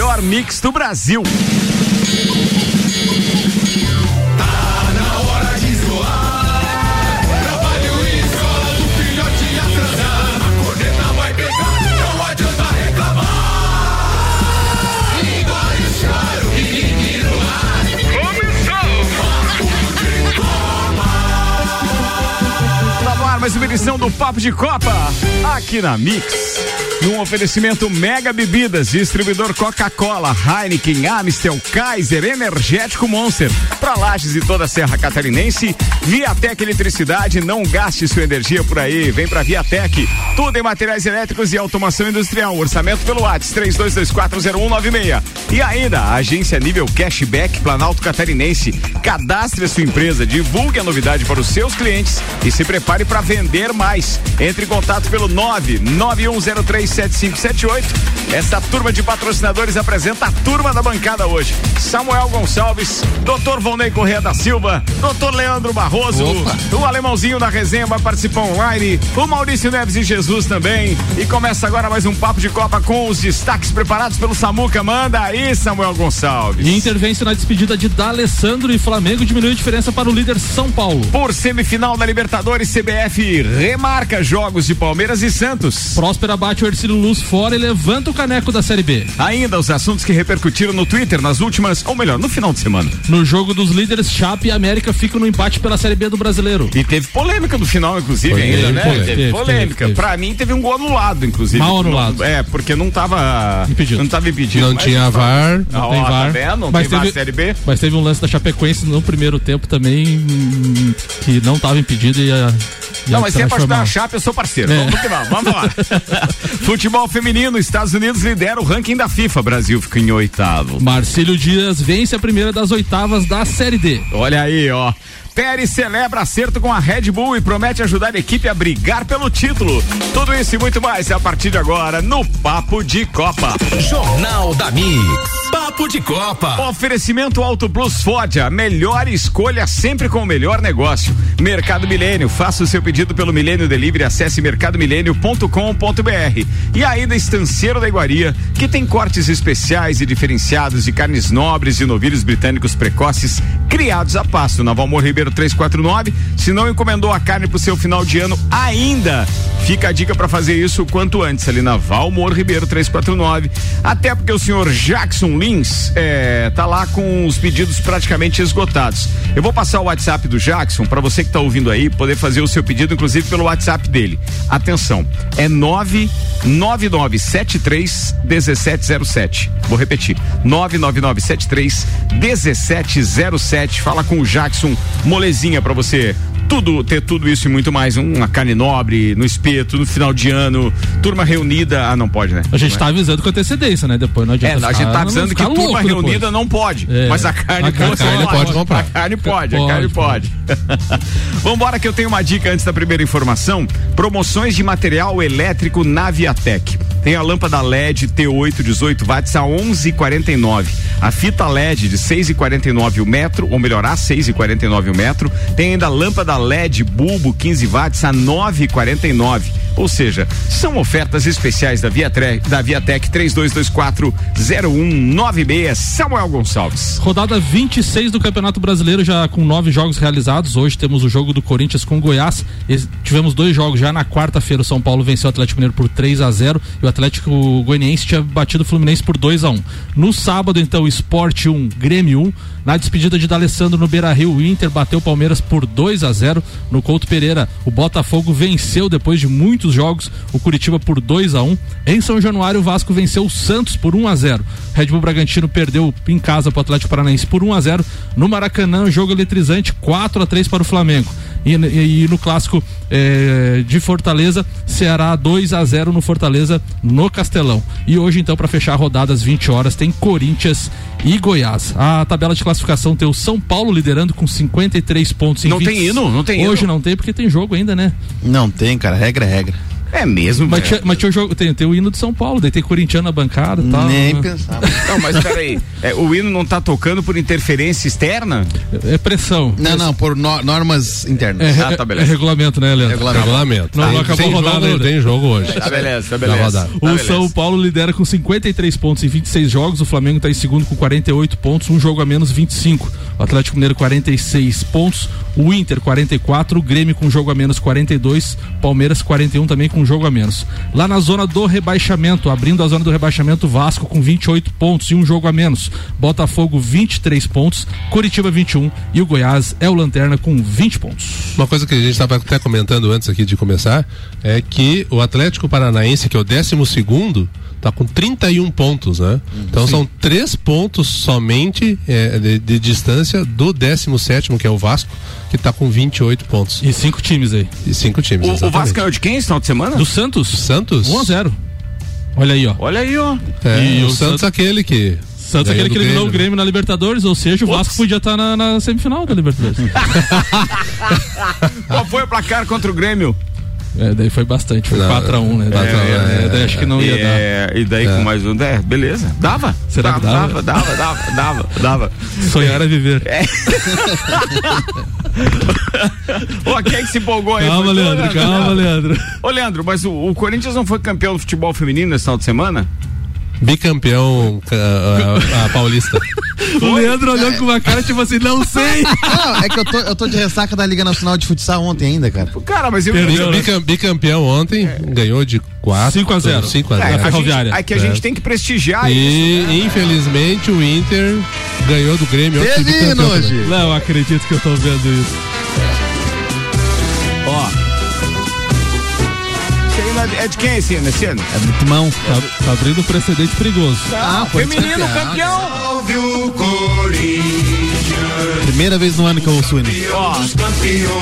melhor mix do Brasil. mais uma edição do Papo de Copa, aqui na Mix. Num oferecimento Mega Bebidas, distribuidor Coca-Cola, Heineken, Amstel, Kaiser, Energético Monster. Para Lages e toda a Serra Catarinense, Viatec Eletricidade, não gaste sua energia por aí. Vem pra Viatec. Tudo em materiais elétricos e automação industrial. Orçamento pelo WhatsApp 32240196. E ainda, a agência nível Cashback Planalto Catarinense. Cadastre a sua empresa, divulgue a novidade para os seus clientes e se prepare para vender mais. Entre em contato pelo 991037578. Essa turma de patrocinadores apresenta a turma da bancada hoje. Samuel Gonçalves, Dr. Volney Correia da Silva, Dr. Leandro Barroso, Opa. o alemãozinho da resenha vai participar online, o Maurício Neves e Jesus também. E começa agora mais um papo de Copa com os destaques preparados pelo Samuca. Manda aí, Samuel Gonçalves. E intervence na despedida de D'Alessandro e Flamengo diminui a diferença para o líder São Paulo. Por semifinal da Libertadores, CBF remarca jogos de Palmeiras e Santos. Próspera bate o Ercílio Luz fora e levanta o caneco da Série B. Ainda os assuntos que repercutiram no Twitter nas últimas, ou melhor, no final de semana. No jogo dos líderes, Chape e América ficam no empate pela Série B do Brasileiro. E teve polêmica no final, inclusive, Foi ainda, né? Teve, teve polêmica. Teve, Pra mim, teve um gol anulado, inclusive. Mal anulado. é, porque não tava impedido. Não tava impedido. Não tinha não VAR. Não, não tem VAR. Tá não mas tem teve, VAR Série B. Mas teve um lance da Chapecoense no primeiro tempo também que não tava impedido e a não, mas se é pra ajudar a Chape, eu sou parceiro. É. Vamos vamos, vamos lá. Futebol feminino, Estados Unidos lidera o ranking da FIFA. Brasil fica em oitavo. Marcelo Dias vence a primeira das oitavas da Série D. Olha aí, ó. Pérez celebra acerto com a Red Bull e promete ajudar a equipe a brigar pelo título. Tudo isso e muito mais a partir de agora no Papo de Copa. Jornal da Mix. Papo de Copa. Oferecimento Auto Plus Ford, a melhor escolha sempre com o melhor negócio. Mercado Milênio, faça o seu pedido pelo Milênio Delivery, acesse mercadomilênio.com.br. E ainda Estanceiro da Iguaria, que tem cortes especiais e diferenciados de carnes nobres e novilhos britânicos precoces, criados a pasto na Valmor Ribeiro 349. Se não encomendou a carne pro seu final de ano ainda, fica a dica para fazer isso quanto antes ali na Valmor Ribeiro 349. Até porque o senhor Jackson Lins é, tá lá com os pedidos praticamente esgotados. Eu vou passar o WhatsApp do Jackson para você que tá ouvindo aí poder fazer o seu pedido, inclusive pelo WhatsApp dele. Atenção, é 99973 1707. Vou repetir, 99973 1707. Fala com o Jackson Molezinha para você tudo, ter tudo isso e muito mais. Uma carne nobre, no espeto, no final de ano, turma reunida. Ah, não pode, né? A gente tá avisando com antecedência, né? Depois não adianta. É, a gente tá avisando que turma reunida depois. não pode. É. Mas a carne, a carne, carne pode comprar. A carne pode, pode a carne pode. Vambora que eu tenho uma dica antes da primeira informação. Promoções de material elétrico na Viatec. Tem a lâmpada LED T8 18 watts a 11,49. A fita LED de 6,49 o metro, ou melhor, a 6,49 o metro. Tem ainda a lâmpada LED bulbo 15 watts a 9,49. Ou seja, são ofertas especiais da Viatec, da Viatec 3224 0196 Samuel Gonçalves. Rodada 26 do Campeonato Brasileiro, já com nove jogos realizados. Hoje temos o jogo do Corinthians com Goiás. tivemos dois jogos já na quarta-feira. O São Paulo venceu o Atlético Mineiro por 3 a 0 e o Atlético Goianiense tinha batido o Fluminense por 2 a 1 No sábado, então, Esporte 1, Grêmio 1. Na despedida de D'Alessandro no Beira Rio, o Inter bateu o Palmeiras por 2 a 0 No Couto Pereira, o Botafogo venceu depois de muitos jogos o Curitiba por 2 a 1 Em São Januário, o Vasco venceu o Santos por 1 a 0 Red Bull Bragantino perdeu em casa para o Atlético Paranaense por 1 a 0 No Maracanã, jogo eletrizante 4 a 3 para o Flamengo. E, e, e no clássico eh, de Fortaleza, Ceará 2 a 0 no Fortaleza no Castelão. E hoje, então, para fechar a rodada às 20 horas, tem Corinthians e Goiás. A tabela de classificação tem o São Paulo liderando com 53 pontos. Não 20... tem hino? Não tem Hoje não tem porque tem jogo ainda, né? Não tem, cara. Regra é regra. É mesmo, Mas tinha, mas tinha o jogo, tem, tem o hino de São Paulo, daí tem corintiano na bancada e tal. Nem né? pensava. Não, mas peraí. É, o hino não tá tocando por interferência externa? É pressão. Não, não, por no- normas internas. É, Ah, tá, beleza. é regulamento, né, Leandro? Regulamento. Regulamento. Não, Tem- não acabou rodada jogo, ainda. Tem jogo hoje. Tá beleza, tá beleza. rodada. Tá O beleza. São Paulo lidera com 53 pontos em 26 jogos, o Flamengo está em segundo com 48 pontos, um jogo a menos 25. O Atlético Mineiro 46 pontos, o Inter 44, o Grêmio com um jogo a menos 42, Palmeiras 41 também com um jogo a menos. Lá na zona do rebaixamento, abrindo a zona do rebaixamento, Vasco com 28 pontos e um jogo a menos. Botafogo 23 pontos, Curitiba 21 e o Goiás é o lanterna com 20 pontos. Uma coisa que a gente estava até comentando antes aqui de começar é que o Atlético Paranaense, que é o 12 segundo, tá com 31 pontos, né? Então são três pontos somente é, de, de distância do 17 que é o Vasco, que tá com 28 pontos. E cinco times aí. E cinco times. O, o. Vasco ganhou de quem esse final de semana? Do Santos, Santos? 1 a 0. Olha aí, ó. Olha aí, ó. É, E o, o Santos, Santos- aquele que. Santos é ganhou aquele que eliminou o né? Grêmio na Libertadores, ou seja, o Vasco podia estar na, na semifinal da Libertadores. Qual foi o placar contra o Grêmio? É, daí foi bastante, foi Não, 4x1, né? quatro a um, É, é, daí acho que não ia dar. É, e daí com mais um, é, beleza. Dava? Será que dava? dava? Dava, dava, dava, dava. Sonhar é viver. Ô, quem é que se empolgou aí? Calma, Leandro, calma, Leandro. Ô, Leandro, mas o, o Corinthians não foi campeão do futebol feminino nesse final de semana? Bicampeão a, a- a paulista. O Leandro olhou com uma cara tipo assim, não sei. Não, é que eu tô, eu tô de ressaca da Liga Nacional de Futsal ontem ainda, cara. Cara, mas eu... Perdeu, né? Bicam- bicampeão ontem, ganhou de 4 5 a 0. 5 a É, 0. a gente, Ferroviária. é que a gente tem que prestigiar isso. E infelizmente o Inter ganhou do Grêmio. também. hoje. Não, acredito que eu tô vendo isso. É- de quem esse ano? Esse ano? É do Timão. Tá, tá abrindo um precedente perigoso. Ah, foi Feminino campeão. campeão. Primeira vez no ano que eu ouço o. Ó,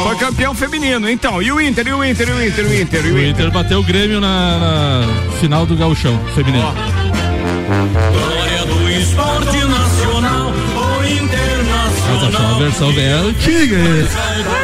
foi campeão feminino. Então, e o Inter, e o Inter, e o Inter, e o Inter, e O o Inter. Inter bateu o Grêmio na, na final do Gauchão feminino. Glória do esporte nacional, o Mas internacional. achou uma versão bem antiga.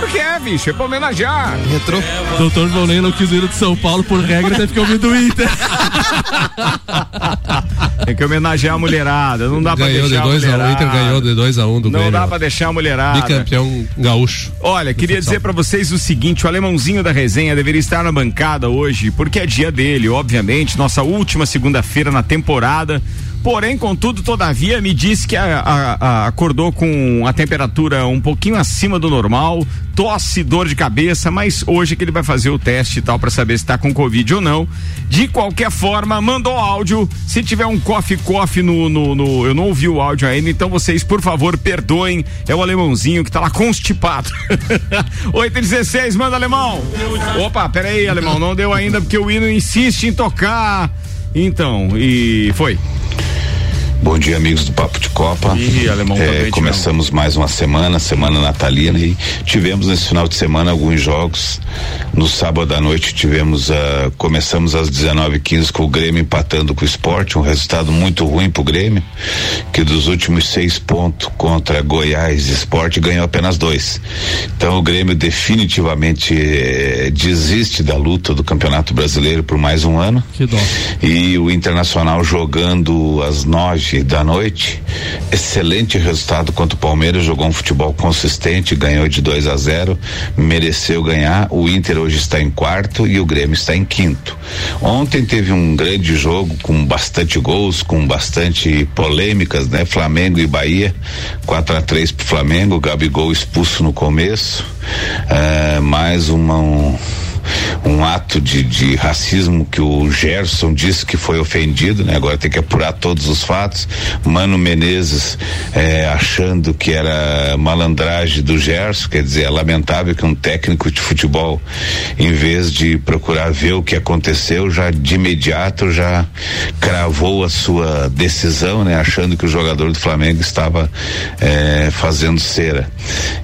Claro que é, bicho, é pra homenagear. Retrô. Doutor Volney não quis ir de São Paulo por regra, que ouvir do Inter. Tem que homenagear a mulherada, não dá pra Ganhou de deixar a 2 a 1 mulherada. o Inter ganhou de 2 a 1 do Não Grêmio. dá pra deixar a mulherada. Bicampeão gaúcho. Olha, queria dizer pra vocês o seguinte: o alemãozinho da resenha deveria estar na bancada hoje, porque é dia dele, obviamente, nossa última segunda-feira na temporada. Porém, contudo, todavia, me disse que a- a- a- acordou com a temperatura um pouquinho acima do normal, tosse, dor de cabeça, mas hoje que ele vai fazer o teste e tal pra saber se tá com Covid ou não. De qualquer forma, mandou áudio. Se tiver um coffee coffee no, no, no- Eu não ouvi o áudio ainda, então vocês, por favor, perdoem. É o alemãozinho que tá lá constipado. 8 e 16, manda alemão. Opa, peraí, alemão, não deu ainda porque o hino insiste em tocar. Então, e foi. Bom dia, amigos do Papo de Copa. Ih, alemão É, doente começamos mais uma semana, semana natalina, e tivemos nesse final de semana alguns jogos. No sábado à noite tivemos, ah, começamos às 19h15 com o Grêmio empatando com o esporte, um resultado muito ruim pro Grêmio, que dos últimos seis pontos contra Goiás e Esporte ganhou apenas dois. Então o Grêmio definitivamente eh, desiste da luta do Campeonato Brasileiro por mais um ano. Que dó. E o Internacional jogando às nove da noite, excelente resultado contra o Palmeiras, jogou um futebol consistente, ganhou de 2 a 0, mereceu ganhar. O Inter hoje está em quarto e o Grêmio está em quinto. Ontem teve um grande jogo com bastante gols, com bastante polêmicas, né? Flamengo e Bahia, 4 a 3 pro Flamengo, Gabigol expulso no começo. eh, mais uma um, um ato de, de racismo que o Gerson disse que foi ofendido, né? Agora tem que apurar todos os fatos. Mano Menezes eh, achando que era malandragem do Gerson, quer dizer, é lamentável que um técnico de futebol, em vez de procurar ver o que aconteceu, já de imediato já cravou a sua decisão, né? Achando que o jogador do Flamengo estava eh, fazendo cera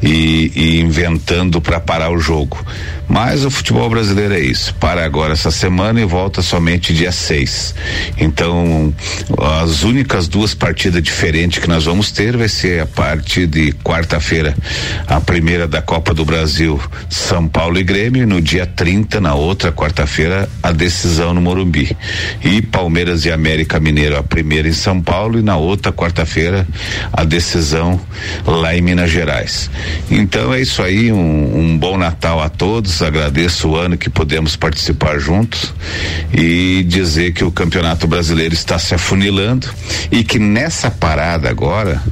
e, e inventando para parar o jogo. Mas o futebol brasileiro é isso. Para agora essa semana e volta somente dia 6. Então, as únicas duas partidas diferentes que nós vamos ter vai ser a parte de quarta-feira, a primeira da Copa do Brasil, São Paulo e Grêmio, e no dia 30, na outra quarta-feira, a decisão no Morumbi. E Palmeiras e América Mineiro, a primeira em São Paulo e na outra quarta-feira, a decisão lá em Minas Gerais. Então é isso aí, um, um bom Natal a todos, agradeço o ano que podemos participar juntos e dizer que o Campeonato Brasileiro está se afunilando e que nessa parada agora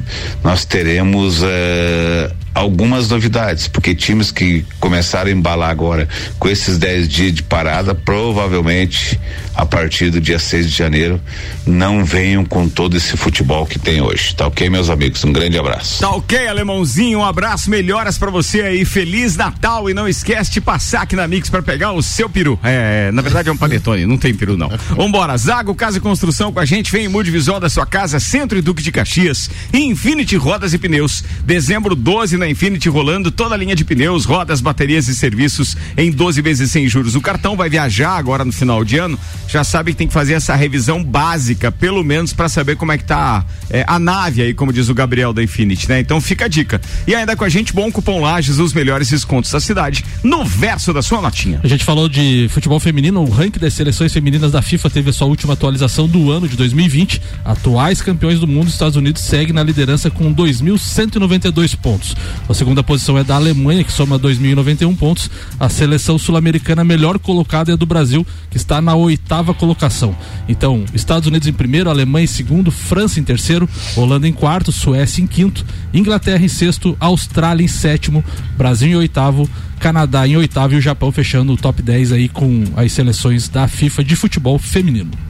nós teremos uh, algumas novidades, porque times que começaram a embalar agora com esses 10 dias de parada, provavelmente a partir do dia 6 de janeiro não venham com todo esse futebol que tem hoje. Tá ok, meus amigos? Um grande abraço. Tá ok, alemãozinho, um abraço, melhoras para você aí. Feliz Natal e não esquece de passar aqui na Mix para pegar o seu peru. É, na verdade é um panetone, não tem peru não. Vambora, Zago Casa e Construção com a gente, vem em mude visual da sua casa, Centro e Duque de Caxias, Infinity Rodas e Pneus. Dezembro 12 na Infinity rolando toda a linha de pneus, rodas, baterias e serviços em 12 vezes sem juros. O cartão vai viajar agora no final de ano já sabe que tem que fazer essa revisão básica, pelo menos para saber como é que tá é, a nave aí, como diz o Gabriel da Infinity, né? Então fica a dica. E ainda com a gente, bom cupom Lages, os melhores descontos da cidade, no verso da sua notinha. A gente falou de futebol feminino, o ranking das seleções femininas da FIFA teve a sua última atualização do ano de 2020. Atuais campeões do mundo, Estados Unidos segue na liderança com 2.192 pontos. A segunda posição é da Alemanha, que soma 2.091 pontos. A seleção sul-americana melhor colocada é a do Brasil, que está na oitava oitava colocação. Então, Estados Unidos em primeiro, Alemanha em segundo, França em terceiro, Holanda em quarto, Suécia em quinto, Inglaterra em sexto, Austrália em sétimo, Brasil em oitavo, Canadá em oitavo e o Japão fechando o top 10 aí com as seleções da FIFA de futebol feminino.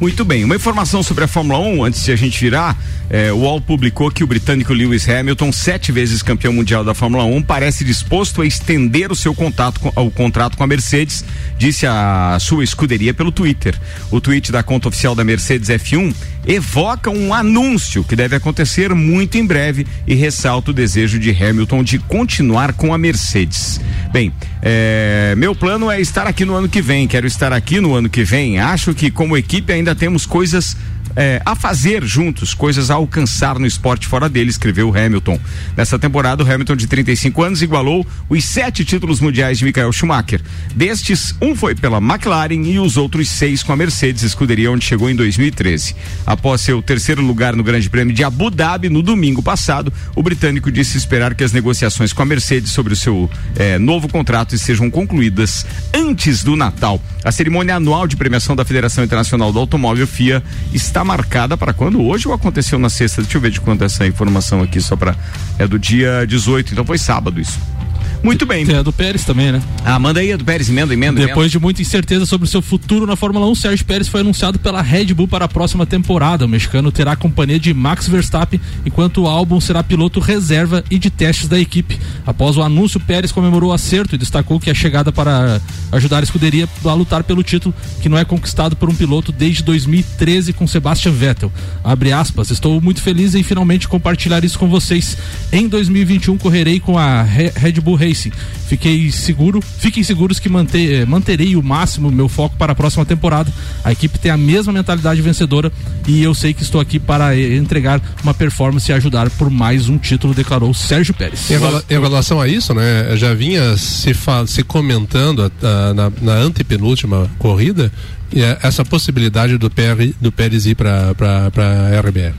Muito bem, uma informação sobre a Fórmula 1, antes de a gente virar, é, o UOL publicou que o britânico Lewis Hamilton, sete vezes campeão mundial da Fórmula 1, parece disposto a estender o seu contato com, o contrato com a Mercedes, disse a sua escuderia pelo Twitter. O tweet da conta oficial da Mercedes F1 evoca um anúncio que deve acontecer muito em breve e ressalta o desejo de Hamilton de continuar com a Mercedes. Bem, é, meu plano é estar aqui no ano que vem, quero estar aqui no ano que vem. Acho que como equipe ainda ainda temos coisas é, a fazer juntos, coisas a alcançar no esporte fora dele, escreveu Hamilton. Nessa temporada, o Hamilton, de 35 anos, igualou os sete títulos mundiais de Michael Schumacher. Destes, um foi pela McLaren e os outros seis com a Mercedes, escuderia onde chegou em 2013. Após seu terceiro lugar no Grande Prêmio de Abu Dhabi no domingo passado, o britânico disse esperar que as negociações com a Mercedes sobre o seu é, novo contrato sejam concluídas antes do Natal. A cerimônia anual de premiação da Federação Internacional do Automóvel FIA está marcada para quando? Hoje ou aconteceu na sexta? Deixa eu ver de quando é essa informação aqui, só para. É do dia 18, então foi sábado isso. Muito bem. É do Pérez também, né? Ah, manda aí a do Pérez, emenda, emenda. Depois emenda. de muita incerteza sobre o seu futuro na Fórmula 1, Sérgio Pérez foi anunciado pela Red Bull para a próxima temporada. O mexicano terá a companhia de Max Verstappen, enquanto o álbum será piloto reserva e de testes da equipe. Após o anúncio, Pérez comemorou o acerto e destacou que a chegada para ajudar a escuderia a lutar pelo título, que não é conquistado por um piloto desde 2013 com Sebastian Vettel. Abre aspas, estou muito feliz em finalmente compartilhar isso com vocês. Em 2021 correrei com a Red Bull Racing Fiquei seguro, fiquem seguros que manter, eh, manterei o máximo meu foco para a próxima temporada. A equipe tem a mesma mentalidade vencedora e eu sei que estou aqui para eh, entregar uma performance e ajudar por mais um título, declarou Sérgio Pérez. Em, em relação a isso, né, já vinha se, se comentando a, a, na, na antepenúltima corrida essa possibilidade do, do Pérez ir para a RBR.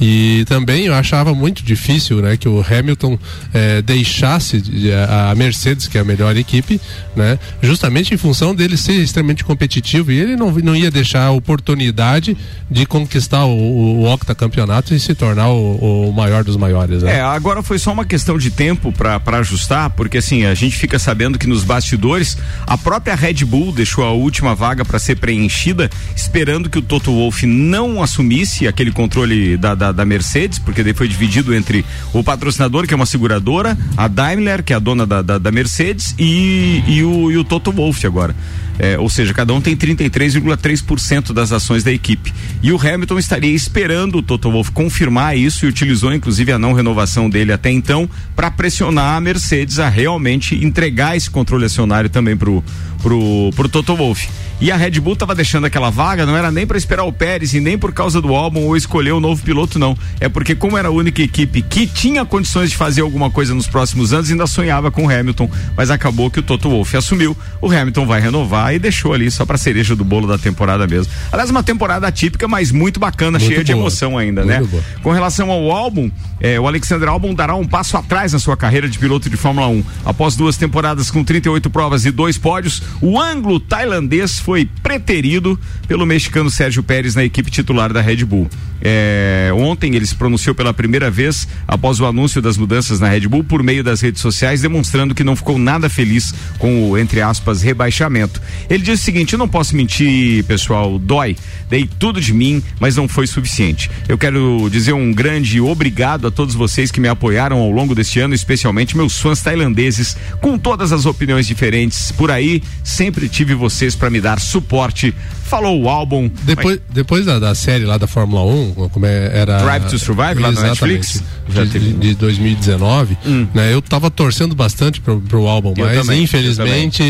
E também eu achava muito difícil né, que o Hamilton eh, deixasse a Mercedes, que é a melhor equipe, né, justamente em função dele ser extremamente competitivo e ele não, não ia deixar a oportunidade de conquistar o, o, o octacampeonato e se tornar o, o maior dos maiores. Né? É, agora foi só uma questão de tempo para ajustar, porque assim, a gente fica sabendo que nos bastidores a própria Red Bull deixou a última vaga para ser preenchida, esperando que o Toto Wolff não assumisse aquele controle da, da da, Mercedes, porque daí foi dividido entre o patrocinador, que é uma seguradora, a Daimler, que é a dona da, da, da Mercedes, e, e, o, e o Toto Wolff agora. É, ou seja, cada um tem 33,3% das ações da equipe. E o Hamilton estaria esperando o Toto Wolff confirmar isso e utilizou inclusive a não renovação dele até então para pressionar a Mercedes a realmente entregar esse controle acionário também pro pro, pro Toto Wolff. E a Red Bull estava deixando aquela vaga, não era nem para esperar o Pérez e nem por causa do álbum ou escolher o novo piloto, não. É porque, como era a única equipe que tinha condições de fazer alguma coisa nos próximos anos, ainda sonhava com o Hamilton. Mas acabou que o Toto Wolff assumiu, o Hamilton vai renovar e deixou ali só para cereja do bolo da temporada mesmo. Aliás, uma temporada atípica, mas muito bacana, muito cheia boa. de emoção ainda, muito né? Boa. Com relação ao álbum, é, o Alexander Albon dará um passo atrás na sua carreira de piloto de Fórmula 1. Após duas temporadas com 38 provas e dois pódios, o anglo-tailandês foi preterido pelo mexicano Sérgio Pérez na equipe titular da Red Bull. É, ontem ele se pronunciou pela primeira vez após o anúncio das mudanças na Red Bull por meio das redes sociais, demonstrando que não ficou nada feliz com o, entre aspas, rebaixamento. Ele disse o seguinte: eu não posso mentir, pessoal, dói. Dei tudo de mim, mas não foi suficiente. Eu quero dizer um grande obrigado a todos vocês que me apoiaram ao longo deste ano, especialmente meus fãs tailandeses, com todas as opiniões diferentes por aí. Sempre tive vocês para me dar suporte falou o álbum. Depois, mas... depois da, da, série lá da Fórmula 1, como é, era. Drive to Survive lá na Netflix. De, de, de 2019, hum. né? Eu tava torcendo bastante pro, pro álbum, eu mas também, infelizmente.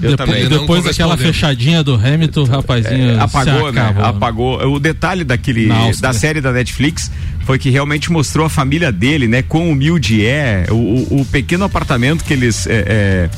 Eu depois, também. depois daquela fechadinha do Hamilton, rapazinho. É, apagou, né? acabou, né? Apagou. O detalhe daquele da série da Netflix foi que realmente mostrou a família dele, né? Quão humilde é, o, o, o pequeno apartamento que eles. É, é,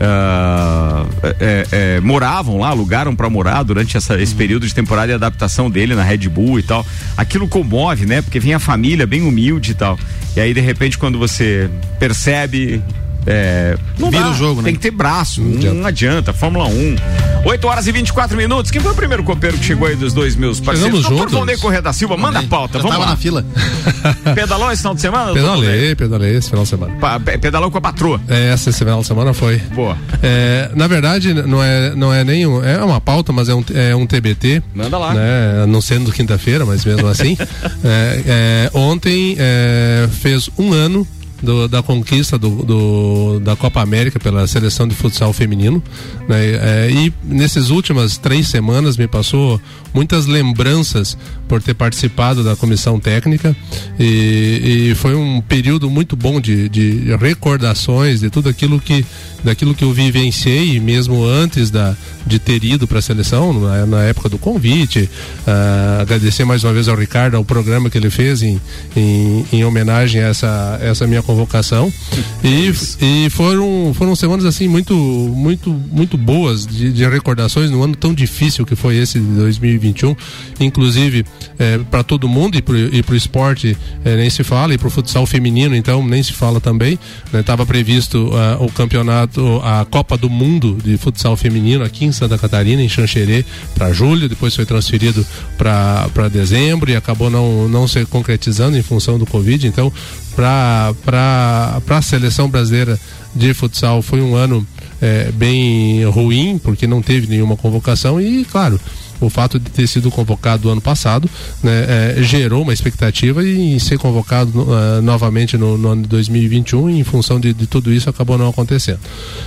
Uh, é, é, moravam lá, alugaram para morar durante essa, esse período de temporada de adaptação dele na Red Bull e tal. Aquilo comove, né? Porque vem a família bem humilde e tal. E aí, de repente, quando você percebe é, não Vira dá, o jogo, né? Tem que ter braço, não, adianta. não adianta. Fórmula 1. 8 horas e 24 minutos. Quem foi o primeiro copeiro que chegou aí dos dois meus parceiros? Chegamos juntos. Por Correia da Silva, manda a pauta. Eu vamos tava lá. na fila. Pedalou esse final de semana? Pedalei, pedalei esse final de semana. Pa, pedalou com a patroa? É, esse final de semana foi. Boa. É, na verdade, não é, não é nem um, é uma pauta, mas é um, é um TBT. Manda lá. Né, não sendo quinta-feira, mas mesmo assim. é, é, ontem é, fez um ano do, da conquista do, do, da Copa América pela seleção de futsal feminino. Né? É, e nessas últimas três semanas me passou muitas lembranças por ter participado da comissão técnica e, e foi um período muito bom de, de, recordações de tudo aquilo que daquilo que eu vivenciei mesmo antes da, de ter ido para a seleção na, na, época do convite. Uh, agradecer mais uma vez ao Ricardo ao programa que ele fez em, em, em homenagem a essa, essa minha convocação. E, e foram foram semanas assim muito muito muito boas de, de recordações no ano tão difícil que foi esse de 2021 inclusive é, para todo mundo e para o esporte é, nem se fala e para o futsal feminino então nem se fala também estava né? previsto uh, o campeonato a Copa do Mundo de futsal feminino aqui em Santa Catarina em Xanxerê para julho depois foi transferido para dezembro e acabou não não se concretizando em função do covid então para a seleção brasileira de futsal foi um ano é, bem ruim, porque não teve nenhuma convocação e, claro, o fato de ter sido convocado ano passado né, é, gerou uma expectativa e ser convocado uh, novamente no, no, ano de 2021 e em função de, de, tudo isso acabou não acontecendo.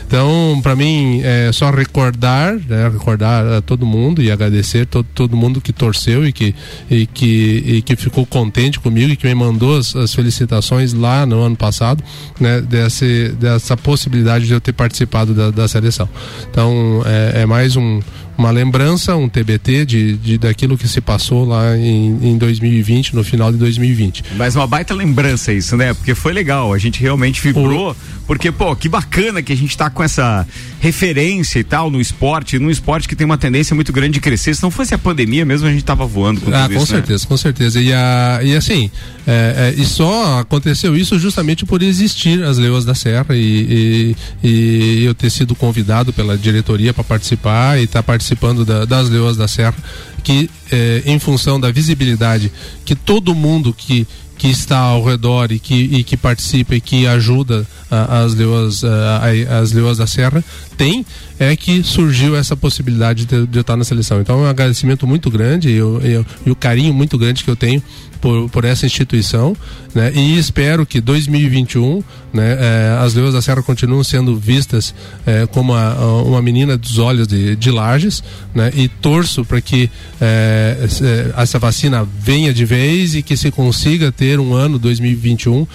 Então, para mim, é só recordar, né, recordar a todo mundo e agradecer todo, todo mundo que torceu e que, e que, e que ficou contente comigo e que me mandou as, as felicitações lá no ano passado, né, dessa possibilidade de eu ter participado da, da seleção. Então, é, é mais um uma lembrança, um TBT de, de daquilo que se passou lá em, em 2020, no final de 2020. Mas uma baita lembrança isso, né? Porque foi legal, a gente realmente vibrou, o... porque, pô, que bacana que a gente tá com essa referência e tal no esporte, num esporte que tem uma tendência muito grande de crescer. Se não fosse a pandemia mesmo, a gente tava voando com ah, com isso, né? certeza, né? com certeza. E, a, e assim, é, é, e só aconteceu isso justamente por existir as Leoas da Serra e, e, e eu ter sido convidado pela diretoria para participar e estar tá participando participando da, das Leoas da Serra, que eh, em função da visibilidade que todo mundo que que está ao redor e que, e que participa e que ajuda as leoas, as leoas da Serra, tem é que surgiu essa possibilidade de, de eu estar na seleção. Então é um agradecimento muito grande eu, eu, e o carinho muito grande que eu tenho por, por essa instituição, né? E espero que 2021, né, eh, as Leões da Serra continuem sendo vistas eh, como a, a, uma menina dos olhos de, de Lages, né? E torço para que eh, essa vacina venha de vez e que se consiga ter um ano 2021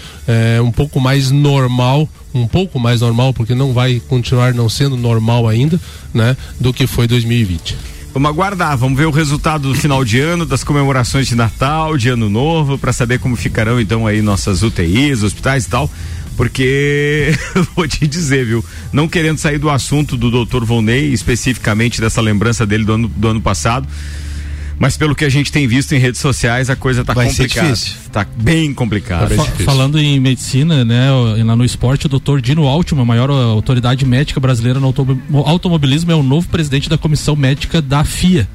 um pouco mais normal um pouco mais normal, porque não vai continuar não sendo normal ainda, né, do que foi 2020. Vamos aguardar, vamos ver o resultado do final de ano, das comemorações de Natal, de Ano Novo, para saber como ficarão então aí nossas UTIs, hospitais e tal. Porque vou te dizer, viu? Não querendo sair do assunto do Dr. Volney, especificamente dessa lembrança dele do ano, do ano passado mas pelo que a gente tem visto em redes sociais, a coisa está complicada. Está bem complicada. Fa falando em medicina, né, lá no esporte, o doutor Dino Altman, maior autoridade médica brasileira no automobilismo, é o novo presidente da comissão médica da FIA.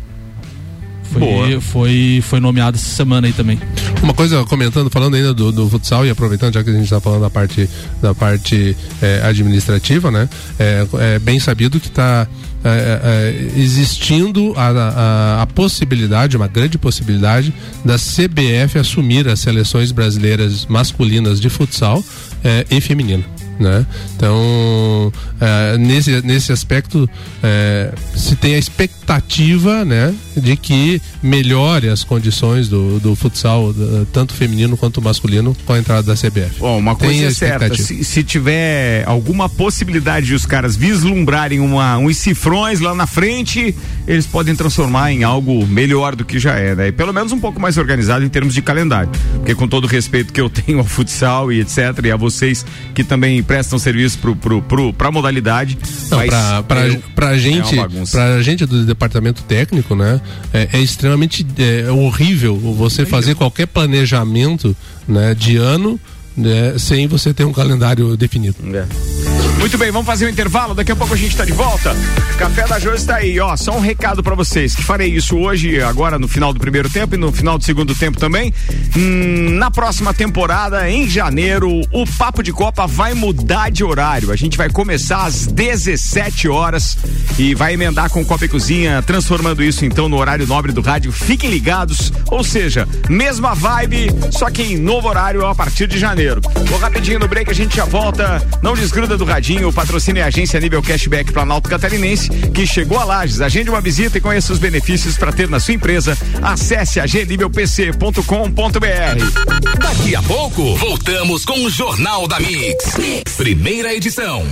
Foi, foi, foi nomeado essa semana aí também. Uma coisa, comentando, falando ainda do, do futsal e aproveitando, já que a gente está falando da parte, da parte é, administrativa, né? É, é bem sabido que está é, é, existindo a, a, a, possibilidade, uma grande possibilidade, da CBF assumir as seleções brasileiras masculinas de futsal é, e feminino né? Então, é, nesse, nesse aspecto, é, se tem a expectativa, né, de que melhore as condições do, do futsal, tanto feminino quanto masculino, com a entrada da CBF. Bom, uma coisa tem é certa, se, se, tiver alguma possibilidade de os caras vislumbrarem uma, uns cifrões lá na frente, eles podem transformar em algo melhor do que já é, né? E pelo menos um pouco mais organizado em termos de calendário. Porque com todo o respeito que eu tenho ao futsal e etc, e a vocês que também prestam serviço pro, pro, pro, pra modalidade. Não, pra, pra, é, pra gente, é pra gente do departamento técnico, né? É, é extremamente é, horrível você fazer qualquer planejamento né, de ano né, sem você ter um calendário definido. É. Muito bem, vamos fazer um intervalo. Daqui a pouco a gente está de volta. Café da Jô está aí, ó. Só um recado para vocês que farei isso hoje, agora no final do primeiro tempo e no final do segundo tempo também. Hum, na próxima temporada, em janeiro, o Papo de Copa vai mudar de horário. A gente vai começar às 17 horas e vai emendar com Copa e Cozinha, transformando isso então no horário nobre do rádio. Fiquem ligados, ou seja, mesma vibe, só que em novo horário a partir de janeiro. Vou rapidinho no break, a gente já volta. Não desgruda do radinho o patrocínio é a agência nível cashback Planalto Catarinense, que chegou a Lages. Agende uma visita e conheça os benefícios para ter na sua empresa. Acesse agnívelpc.com.br. Daqui a pouco, voltamos com o Jornal da mix. mix. Primeira edição.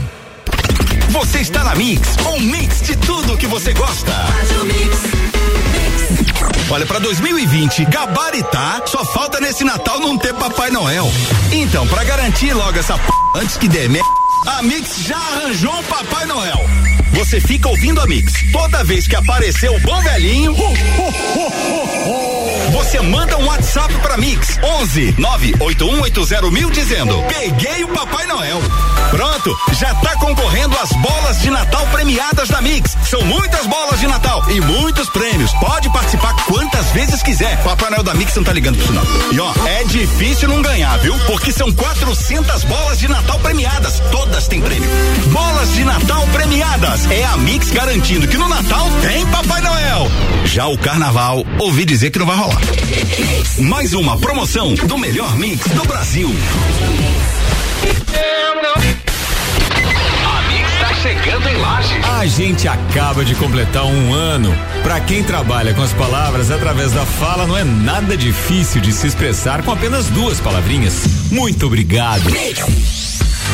Você está na Mix, um mix de tudo que você gosta. Olha, para 2020, gabaritar, só falta nesse Natal não ter Papai Noel. Então, para garantir logo essa p... antes que dê merda a Mix já arranjou um Papai Noel. Você fica ouvindo a Mix. Toda vez que aparecer o bom velhinho, você manda um WhatsApp pra Mix 11 98180 mil dizendo: Peguei o Papai Noel. Pronto, já tá concorrendo às bolas de Natal premiadas da Mix. São muitas bolas de Natal e muitos prêmios. Pode participar quantas vezes quiser. Papai Noel da Mix não tá ligando pro sinal. E ó, é difícil não ganhar, viu? Porque são 400 bolas de Natal premiadas. Todas têm prêmio. Bolas de Natal premiadas. É a Mix garantindo que no Natal tem Papai Noel. Já o Carnaval, ouvi dizer que não vai rolar. Mais uma promoção do melhor mix do Brasil. Chegando em Laje. A gente acaba de completar um ano. Para quem trabalha com as palavras através da fala, não é nada difícil de se expressar com apenas duas palavrinhas. Muito obrigado.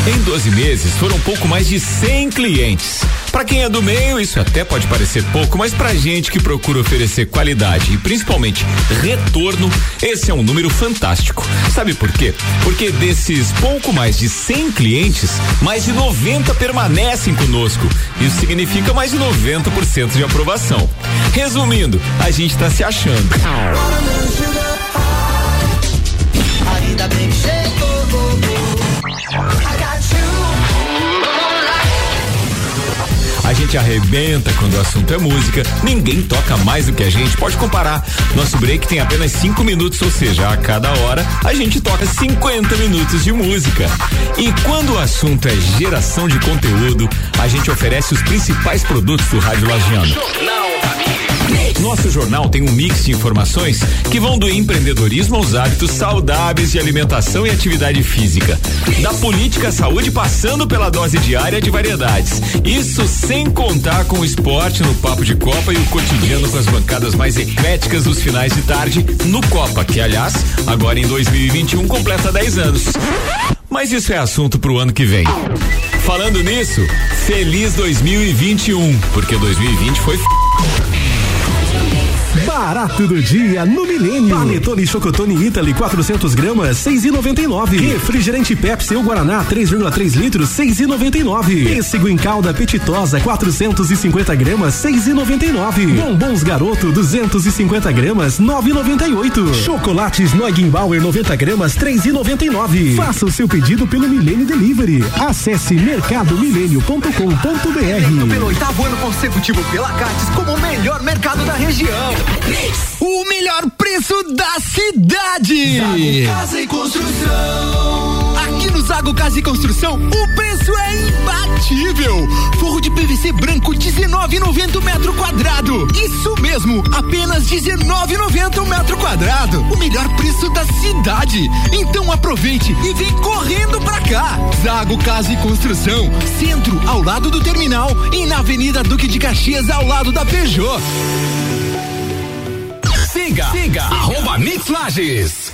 Em 12 meses foram pouco mais de 100 clientes. Para quem é do meio, isso até pode parecer pouco, mas pra gente que procura oferecer qualidade e principalmente retorno, esse é um número fantástico. Sabe por quê? Porque desses pouco mais de 100 clientes, mais de 90 permanecem conosco. Isso significa mais de 90% de aprovação. Resumindo, a gente está se achando. Ainda bem que chegou. A gente arrebenta quando o assunto é música. Ninguém toca mais do que a gente. Pode comparar. Nosso break tem apenas cinco minutos, ou seja, a cada hora a gente toca 50 minutos de música. E quando o assunto é geração de conteúdo, a gente oferece os principais produtos do Rádio Lagiano. Nosso jornal tem um mix de informações que vão do empreendedorismo aos hábitos saudáveis de alimentação e atividade física. Da política à saúde, passando pela dose diária de variedades. Isso sem contar com o esporte no Papo de Copa e o cotidiano com as bancadas mais ecléticas dos finais de tarde no Copa, que aliás, agora em 2021 completa 10 anos. Mas isso é assunto pro ano que vem. Falando nisso, feliz 2021, porque 2020 foi f... Barato do dia no Milênio. Panetone Chocotone Italy 400 gramas 6,99. Refrigerante Pepsi ou Guaraná 3,3 litros 6,99. Pêssego em calda apetitosa 450 gramas 6,99. Bombons Garoto 250 gramas 9,98. Chocolates Neugenbauer 90 gramas 3,99. Faça o seu pedido pelo Milênio Delivery. Acesse mercadomilênio.com.br. Pelo oitavo ano consecutivo pela Cates como o melhor mercado da região. O melhor preço da cidade. Zago Casa e Construção. Aqui no Zago Casa e Construção, o preço é imbatível. Forro de PVC branco 19,90 metro quadrado. Isso mesmo, apenas 19,90 metro quadrado. O melhor preço da cidade. Então aproveite e vem correndo pra cá. Zago Casa e Construção, centro ao lado do terminal e na Avenida Duque de Caxias ao lado da Peugeot. Siga, siga, arroba Mix Lages.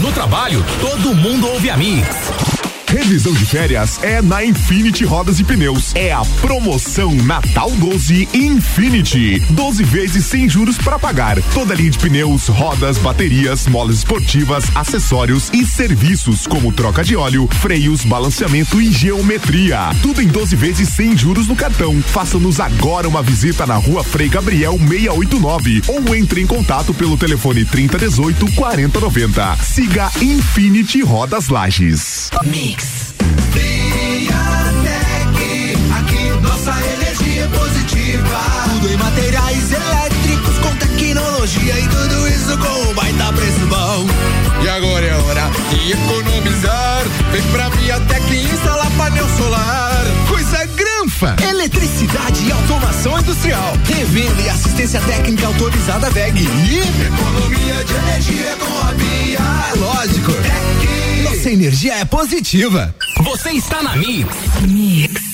No trabalho, todo mundo ouve a Mix. Revisão de férias é na Infinity Rodas e Pneus. É a promoção Natal 12 Infinity. 12 vezes sem juros para pagar. Toda linha de pneus, rodas, baterias, molas esportivas, acessórios e serviços como troca de óleo, freios, balanceamento e geometria. Tudo em 12 vezes sem juros no cartão. Faça-nos agora uma visita na Rua Frei Gabriel 689 ou entre em contato pelo telefone 3018 4090. Siga Infinity Rodas Lages. Mix. Friatec, aqui nossa energia é positiva. Tudo em materiais elétricos com tecnologia e tudo isso com um baita preço bom. E agora é hora de economizar. Vem pra Viatec e instalar painel solar. Coisa granfa! Eletricidade e automação industrial. Revenda e assistência técnica autorizada VEG. Economia de energia com a Via. É lógico. Nossa energia é positiva. Você está na Mix. Mix.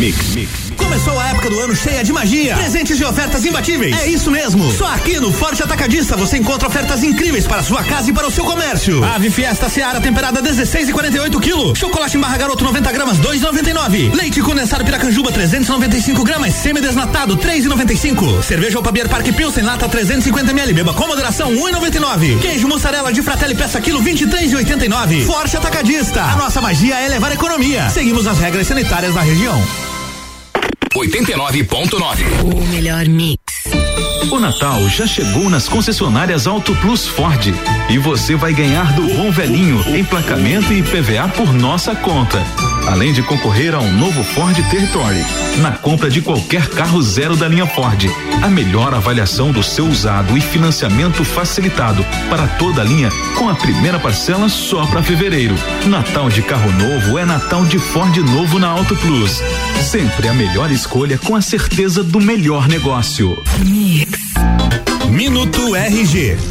Mix. Mix. Começou a época do ano cheia de magia. Presentes e ofertas imbatíveis. É isso mesmo. Só aqui no Forte Atacadista você encontra ofertas incríveis para sua casa e para o seu comércio. Ave Fiesta Seara temperada 16 e 48 quilos. Chocolate barra garoto 90 gramas 2,99. Leite condensado Piracanjuba 395 gramas semi-desnatado 3,95. Cerveja Alpabier Parque Pilsen lata 350 ml. Beba com moderação 1,99. Queijo mussarela de Fratelli peça quilo 23,89. Forte Atacadista. A nossa magia é levar economia. Seguimos as regras sanitárias da região. 89.9. O melhor mix. O Natal já chegou nas concessionárias Auto Plus Ford e você vai ganhar do bom velhinho emplacamento e PVA por nossa conta. Além de concorrer a um novo Ford Territory na compra de qualquer carro zero da linha Ford. A melhor avaliação do seu usado e financiamento facilitado para toda a linha com a primeira parcela só para fevereiro. Natal de carro novo é Natal de Ford novo na Auto Plus. Sempre a melhor escolha com a certeza do melhor negócio. Minuto RG.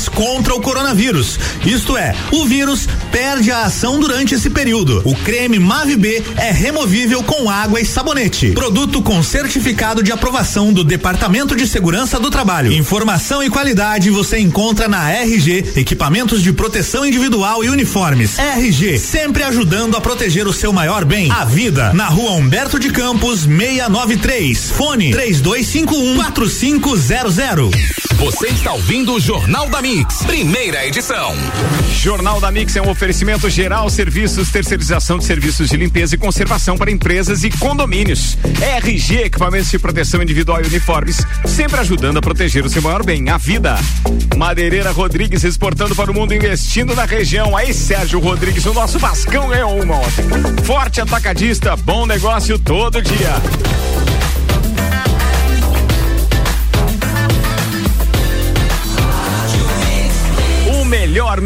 contra o coronavírus. Isto é, o vírus perde a ação durante esse período. O creme Mave B é removível com água e sabonete. Produto com certificado de aprovação do Departamento de Segurança do Trabalho. Informação e qualidade você encontra na RG, equipamentos de proteção individual e uniformes. RG, sempre ajudando a proteger o seu maior bem, a vida. Na rua Humberto de Campos, 693. Fone 3251 4500. Você está ouvindo o Jornal da Mix, primeira edição. Jornal da Mix é um oferecimento geral, serviços, terceirização de serviços de limpeza e conservação para empresas e condomínios. RG, equipamentos de proteção individual e uniformes, sempre ajudando a proteger o seu maior bem, a vida. Madeireira Rodrigues exportando para o mundo, investindo na região. Aí, Sérgio Rodrigues, o nosso Vascão ganhou uma. Forte atacadista, bom negócio todo dia.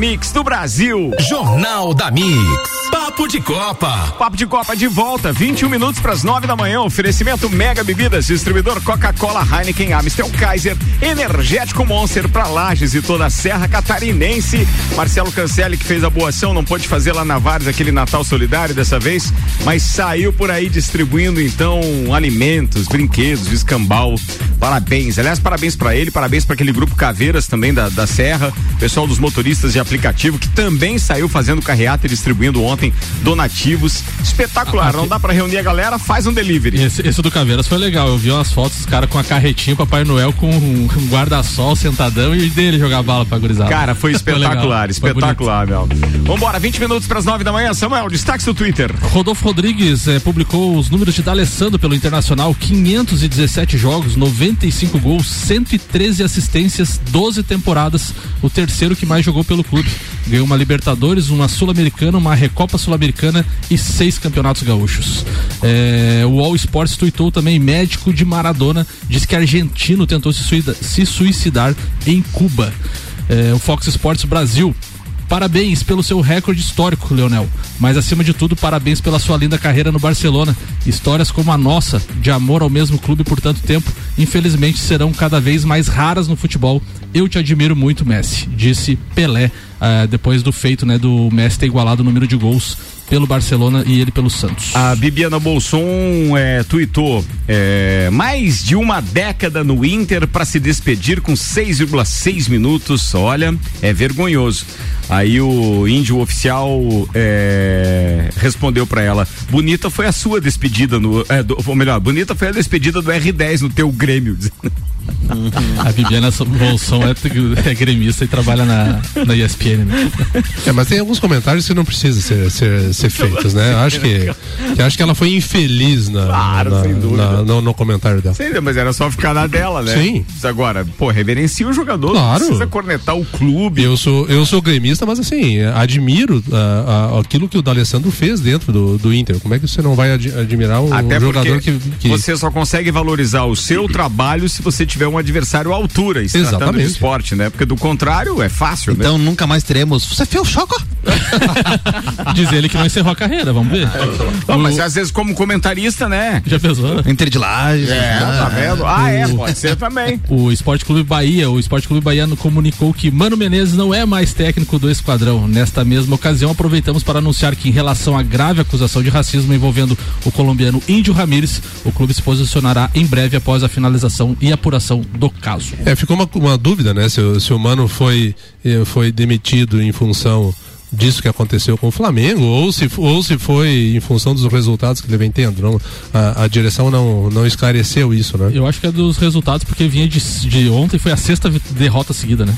Mix do Brasil. Jornal da Mix. Papo de Copa. Papo de Copa de volta, 21 minutos para as 9 da manhã. Oferecimento Mega Bebidas, distribuidor Coca-Cola, Heineken, Amstel Kaiser, Energético Monster para Lages e toda a Serra Catarinense. Marcelo Cancelli, que fez a boa ação, não pôde fazer lá na Vares aquele Natal solidário dessa vez, mas saiu por aí distribuindo então alimentos, brinquedos, escambau. Parabéns. Aliás, parabéns para ele, parabéns para aquele grupo Caveiras também da, da Serra, pessoal dos motoristas de aplicativo que também saiu fazendo carreata e distribuindo ontem donativos. Espetacular. Não dá para reunir a galera, faz um delivery. Esse, esse do Caveiras foi legal. Eu vi umas fotos, os caras com a carretinha, Papai Noel com um, guarda-sol sentadão e dele jogar bala pra gurizada. Cara, foi espetacular, foi espetacular, meu. Vambora, 20 minutos para as 9 da manhã. Samuel, destaque do Twitter. Rodolfo Rodrigues eh, publicou os números de D'Alessandro pelo Internacional: 517 jogos, 95 gols, 113 assistências, 12 temporadas. O terceiro que mais jogou pelo clube. Ganhou uma Libertadores, uma Sul-Americana, uma Recopa Sul-Americana e seis campeonatos gaúchos. Eh, o All Sports tuitou também: médico de Maradona diz que argentino tentou se, suida- se suicidar em Cuba. Eh, o Fox Sports Brasil Parabéns pelo seu recorde histórico, Leonel. Mas acima de tudo, parabéns pela sua linda carreira no Barcelona. Histórias como a nossa, de amor ao mesmo clube por tanto tempo, infelizmente serão cada vez mais raras no futebol. Eu te admiro muito, Messi, disse Pelé, ah, depois do feito, né, do Messi ter igualado o número de gols pelo Barcelona e ele pelo Santos. A Bibiana Bolson é, tuitou é, mais de uma década no Inter para se despedir com 6,6 minutos. Olha, é vergonhoso. Aí o índio oficial é, respondeu para ela: Bonita foi a sua despedida no. É, do, ou melhor, bonita foi a despedida do R10 no teu Grêmio. A Bibiana Bolson é, é gremista e trabalha na, na ESPN. Né? É, mas tem alguns comentários que não precisam ser, ser, ser feitos, né? Eu acho que, que acho que ela foi infeliz na, Claro, na- sem dúvida. na- no, no comentário dela. Sei, mas era só ficar na dela, né? Sim. Mas Agora, pô, reverencia o jogador. Claro. Não precisa cornetar o clube. Eu sou, eu sou gremista, mas assim, admiro ah, ah, aquilo que o D'Alessandro fez dentro do, do Inter. Como é que você não vai ad- admirar um Até jogador porque que, que- você só consegue valorizar o seu trabalho se você tiver um adversário à altura, tratando de Exatamente. esporte, né? Porque do contrário é fácil, Então né? nunca mais teremos. Você fez o choco? Diz ele que não encerrou a carreira, vamos ver. Não, mas às vezes como comentarista, né? Já pensou? Entre de lajes. É, tá vendo? Ah, é, pode ser também. O Esporte Clube Bahia, o Esporte Clube Baiano comunicou que Mano Menezes não é mais técnico do esquadrão. Nesta mesma ocasião, aproveitamos para anunciar que, em relação à grave acusação de racismo envolvendo o colombiano Índio Ramírez, o clube se posicionará em breve após a finalização e apuração do caso. É, ficou uma, uma dúvida, né? Se, o- se o Mano foi, eh, foi demitido em função disso que aconteceu com o Flamengo ou se, ou se foi em função dos resultados que ele vem tendo. Não, a, a direção não, não esclareceu isso, né? Eu acho que é dos resultados, porque vinha de, de ontem, foi a sexta derrota seguida, né?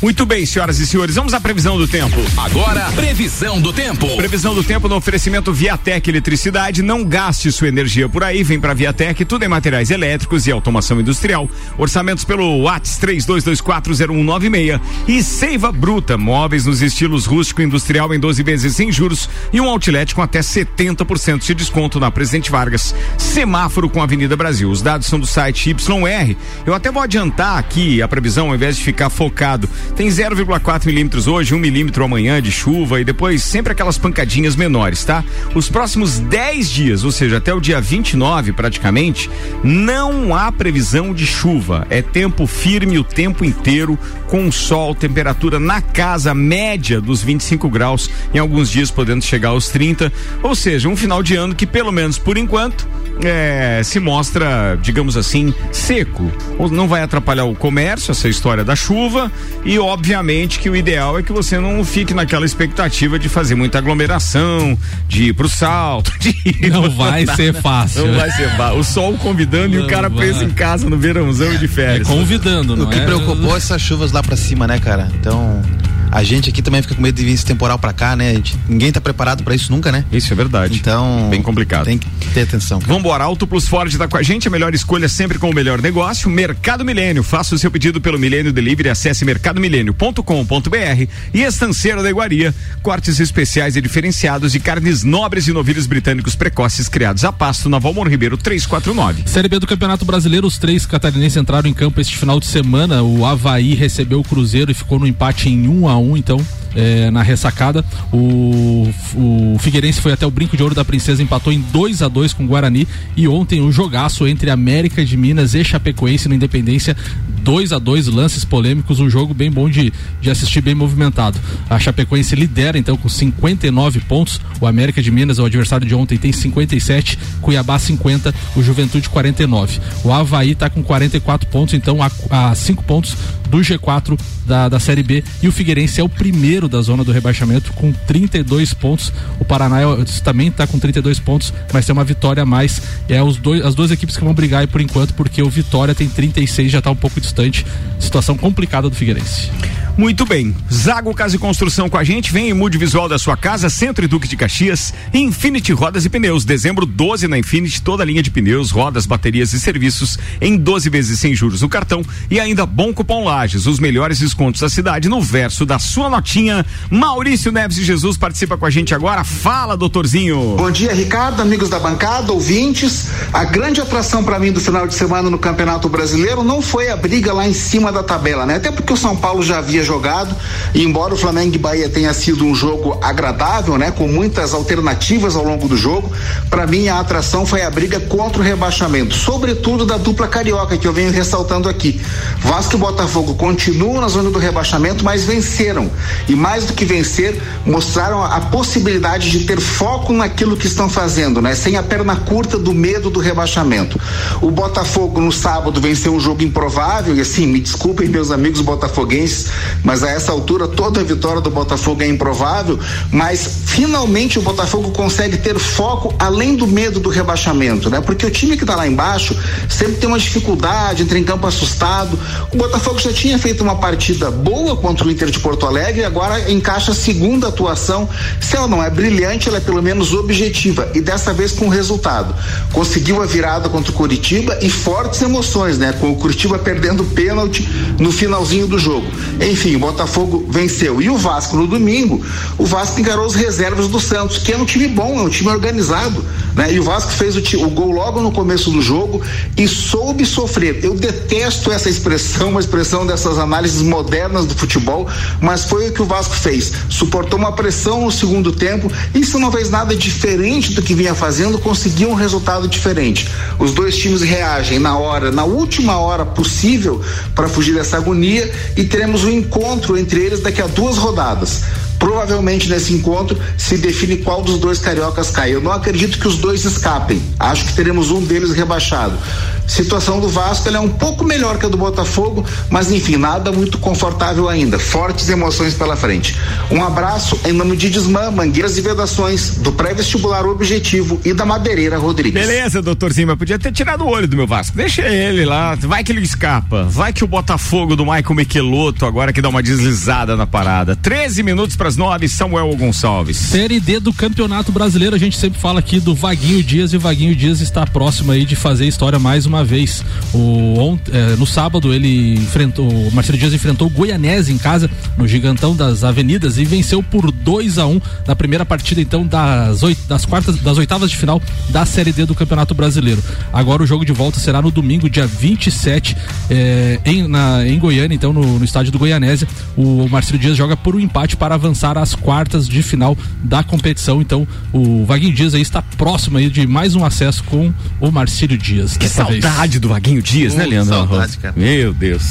Muito bem, senhoras e senhores, vamos à previsão do tempo. Agora, previsão do tempo. Previsão do tempo no oferecimento Viatec Eletricidade. Não gaste sua energia por aí. Vem pra Viatec, tudo em materiais elétricos e automação industrial. Orçamentos pelo Whats 32240196 e Seiva Bruta, móveis nos estilos rústico e industrial em 12 vezes sem juros e um outlet com até 70% de desconto na Presidente Vargas. Semáforo com a Avenida Brasil. Os dados são do site YR. Eu até vou adiantar aqui a previsão ao invés de ficar focado. Tem 0,4 milímetros hoje, 1 milímetro amanhã de chuva e depois sempre aquelas pancadinhas menores, tá? Os próximos 10 dias, ou seja, até o dia 29 praticamente, não há previsão de chuva. É tempo firme o tempo inteiro, com sol, temperatura na casa média dos 25 graus, em alguns dias podendo chegar aos 30. Ou seja, um final de ano que, pelo menos por enquanto, é, se mostra, digamos assim, seco. Não vai atrapalhar o comércio, essa história da chuva, e obviamente que o ideal é que você não fique naquela expectativa de fazer muita aglomeração, de ir pro salto, de ir Não pro- vai ser fácil. Não vai ser fácil. O sol convidando e o Não cara vai. preso em casa no verãozão e de férias. É convidando, O não que é? preocupou é essas chuvas lá pra cima, né, cara? Então, a gente aqui também fica com medo de vir esse temporal pra cá, né? A gente- ninguém tá preparado pra isso nunca, né? Isso é verdade. Então, Bem complicado. tem que ter atenção. cara. Vambora, Auto Plus Ford tá com a gente, a melhor escolha sempre com o melhor negócio, Mercado Milênio. Faça o seu pedido pelo Milênio Delivery, acesse mercadomilênio.com.br e Estanceiro da Iguaria, cortes especiais e diferenciados de carnes nobres e novilhos britânicos precoces criados a pasto na Valmor Ribeiro 349. Série B do Campeonato Brasileiro, os três catarinenses entraram em campo este final de semana. O Havaí recebeu o Cruzeiro e ficou no empate em 1 a 1 então. É, na ressacada, o, o Figueirense foi até o Brinco de Ouro da Princesa, empatou em 2 a 2 com o Guarani. E ontem o jogaço entre América de Minas e Chapecoense no Independência, 2 a 2 lances polêmicos, um jogo bem bom de, de assistir, bem movimentado. A Chapecoense lidera então com 59 pontos, o América de Minas, o adversário de ontem, tem 57, Cuiabá 50, o Juventude 49. O Havaí está com 44 pontos, então a 5 pontos do G4 da, da Série B. E o Figueirense é o primeiro da zona do rebaixamento com 32 pontos. O Paraná é- também está com 32 pontos, mas tem uma vitória a mais. É os dois, as duas equipes que vão brigar aí por enquanto, porque o Vitória tem 36, já está um pouco distante. Situação complicada do Figueirense. Muito bem. Zago Casa e Construção com a gente. Vem e mude visual da sua casa, Centro e Duque de Caxias. Infinity Rodas e Pneus. Dezembro 12 na Infinity, toda a linha de pneus, rodas, baterias e serviços em 12 vezes sem juros no cartão. E ainda Bom Cupom Lages, os melhores descontos da cidade no verso da sua notinha. Maurício Neves de Jesus participa com a gente agora. Fala, doutorzinho. Bom dia, Ricardo, amigos da bancada, ouvintes. A grande atração para mim do final de semana no Campeonato Brasileiro não foi a briga lá em cima da tabela, né? Até porque o São Paulo já havia jogado, e embora o Flamengo e Bahia tenha sido um jogo agradável, né, com muitas alternativas ao longo do jogo, para mim a atração foi a briga contra o rebaixamento, sobretudo da dupla carioca que eu venho ressaltando aqui. Vasco e Botafogo continuam na zona do rebaixamento, mas venceram. E mais do que vencer, mostraram a, possibilidade de ter foco naquilo que estão fazendo, né? Sem a perna curta do medo do rebaixamento. O Botafogo no sábado venceu um jogo improvável e assim, me desculpem meus amigos botafoguenses, mas a essa altura toda a vitória do Botafogo é improvável, mas finalmente o Botafogo consegue ter foco além do medo do rebaixamento, né? Porque o time que está lá embaixo sempre tem uma dificuldade, entra em campo assustado. O Botafogo já tinha feito uma partida boa contra o Inter de Porto Alegre e agora encaixa a segunda atuação. Se ela não é brilhante, ela é pelo menos objetiva e dessa vez com resultado. Conseguiu a virada contra o Curitiba e fortes emoções, né? Com o Curitiba perdendo pênalti no finalzinho do jogo. Enfim, o Botafogo venceu. E o Vasco no domingo, o Vasco encarou os reservas do Santos, que é um time bom, é um time organizado, né? E o Vasco fez o, o gol logo no começo do jogo e soube sofrer. Eu detesto essa expressão, uma expressão dessas análises modernas do futebol, mas foi o que o Vasco fez. Suportou uma pressão no segundo tempo e se não fez nada diferente do que vinha fazendo, conseguiu um resultado diferente. Os dois times reagem na hora, na última hora possível para fugir dessa agonia e teremos um encontro entre eles daqui a duas rodadas. Provavelmente nesse encontro se define qual dos dois cariocas cai. Eu não acredito que os dois escapem. Acho que teremos um deles rebaixado. Situação do Vasco é um pouco melhor que a do Botafogo, mas enfim, nada muito confortável ainda. Fortes emoções pela frente. Um abraço em nome de Desmã, Mangueiras e Vedações, do pré-vestibular Objetivo e da Madeireira Rodrigues. Beleza, doutorzinho, mas podia ter tirado o olho do meu Vasco. Deixa ele lá, vai que ele escapa. Vai que o Botafogo do Michael Michelotto agora que dá uma deslizada na parada. 13 minutos para as 9, Samuel Gonçalves. Série D do Campeonato Brasileiro, a gente sempre fala aqui do Vaguinho Dias e Vaguinho Dias está próximo aí de fazer história mais uma vez. O, eh, no sábado ele enfrentou, o Marcelo Dias enfrentou o Goianese em casa, no Gigantão das Avenidas e venceu por 2 a 1 na primeira partida então das, oit- das quartas, das oitavas de final da Série D do Campeonato Brasileiro. Agora o jogo de volta será no domingo, dia 27, eh, em, na, em Goiânia, então no, no estádio do Goianésia. O Marcelo Dias joga por um empate para avançar às quartas de final da competição. Então o Vaguinho Dias aí está próximo aí de mais um acesso com o Marcílio Dias. Que dessa vez. saudade do Vaguinho Dias, né, Oh, Leandro? saudade, cara. Meu Deus.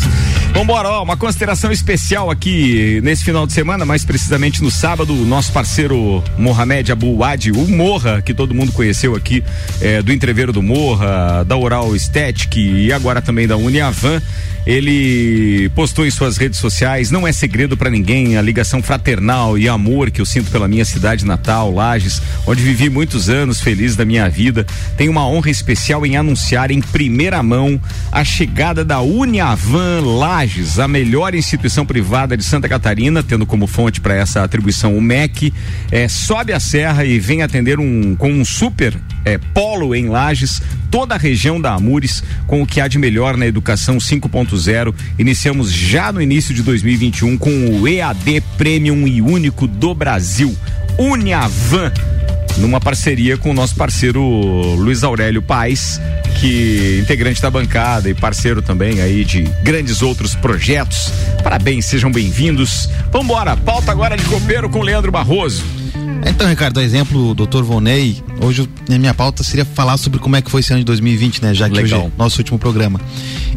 Vambora, ó, uma consideração especial aqui nesse final de semana, mais precisamente no sábado, o nosso parceiro Mohamed Abu Wadi, o Morra, que todo mundo conheceu aqui, é, do Entreveiro do Morra, da Oral Estética e agora também da Uniavan. Ele postou em suas redes sociais, não é segredo pra ninguém, a ligação fraternal e amor que eu sinto pela minha cidade natal, Lages, onde vivi muitos anos feliz da minha vida. Tenho uma honra especial em anunciar em primeira mão a chegada da Uniavan Lages, a melhor instituição privada de Santa Catarina, tendo como fonte para essa atribuição o MEC. É, sobe a serra e vem atender um com um super é, polo em Lages, toda a região da Amures, com o que há de melhor na educação 5.0. Iniciamos já no início de 2021 com o EAD Premium e único do Brasil, Uniavan numa parceria com o nosso parceiro Luiz Aurélio Paes, que integrante da bancada e parceiro também aí de grandes outros projetos. Parabéns, sejam bem-vindos. Vambora, pauta agora de copeiro com Leandro Barroso. Então, Ricardo, exemplo, doutor Vonei, hoje a minha pauta seria falar sobre como é que foi esse ano de 2020, né? Já que Legal. hoje é nosso último programa.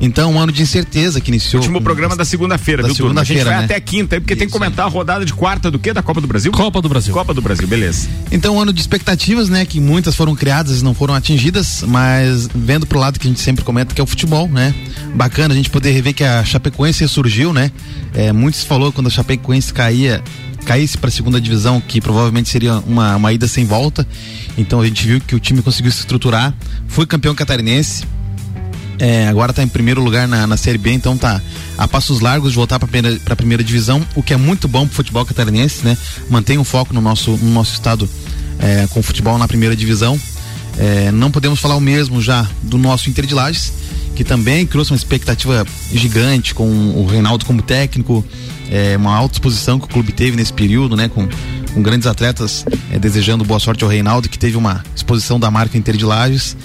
Então, um ano de incerteza que iniciou. Último programa da segunda-feira, Da viu, turma? A gente vai né? até quinta aí, porque tem que comentar a rodada de quarta do quê? Da Copa do Brasil? Copa do Brasil. Copa do Brasil, beleza. Então, um ano de expectativas, né? Que muitas foram criadas e não foram atingidas, mas vendo pro lado que a gente sempre comenta, que é o futebol, né? Bacana a gente poder rever que a Chapecoense ressurgiu, né? É, muitos falou quando a Chapecoense caía, caísse para a segunda divisão, que provavelmente seria uma, uma ida sem volta. Então a gente viu que o time conseguiu se estruturar, foi campeão catarinense. É, agora está em primeiro lugar na, na Série B, então tá a passos largos de voltar para pra primeira divisão, o que é muito bom pro futebol catarinense, né? Mantém um foco no nosso, no nosso estado é, com o futebol na primeira divisão. É, não podemos falar o mesmo já do nosso Inter de Lages, que também trouxe uma expectativa gigante com o Reinaldo como técnico, é, uma alta exposição que o clube teve nesse período, né? Com, com grandes atletas é, desejando boa sorte ao Reinaldo, que teve uma exposição da marca Inter de Lages.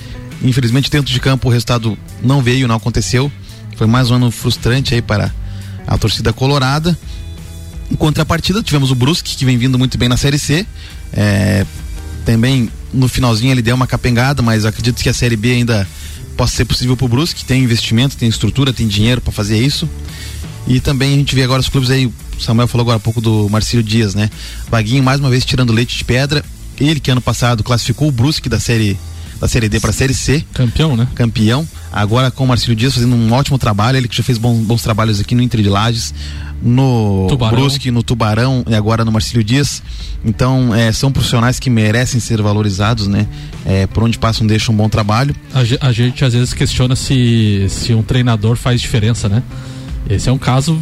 Infelizmente, dentro de campo, o resultado não veio, não aconteceu. Foi mais um ano frustrante aí para a torcida colorada. Em contrapartida, tivemos o Brusque, que vem vindo muito bem na Série C. É, também no finalzinho ele deu uma capengada, mas acredito que a Série B ainda possa ser possível para o Brusque. Tem investimento, tem estrutura, tem dinheiro para fazer isso. E também a gente vê agora os clubes aí, o Samuel falou agora há pouco do Marcílio Dias, né? Vaguinho mais uma vez tirando leite de pedra. Ele que ano passado classificou o Brusque da série da série D para a série C. Campeão, né? Campeão. Agora com o Marcílio Dias fazendo um ótimo trabalho, ele que já fez bons, bons trabalhos aqui no Inter de Lages, no Tubarão. Brusque, no Tubarão e agora no Marcílio Dias. Então, é, são profissionais que merecem ser valorizados, né? É, por onde passam deixam um bom trabalho. A, a gente às vezes questiona se, se um treinador faz diferença, né? Esse é um caso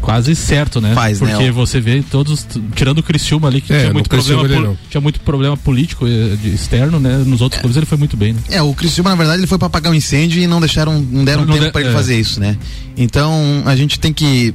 quase certo, né? Faz, né? Porque O- você vê todos, tirando o Criciúma ali, que É, tinha, muito problema, não. tinha muito problema político eh, externo, né? Nos outros clubes ele foi muito bem, né? É, o Criciúma, na verdade, ele foi para apagar um incêndio e não deixaram, não deram Não tempo de- para ele é. fazer isso, né? Então, a gente tem que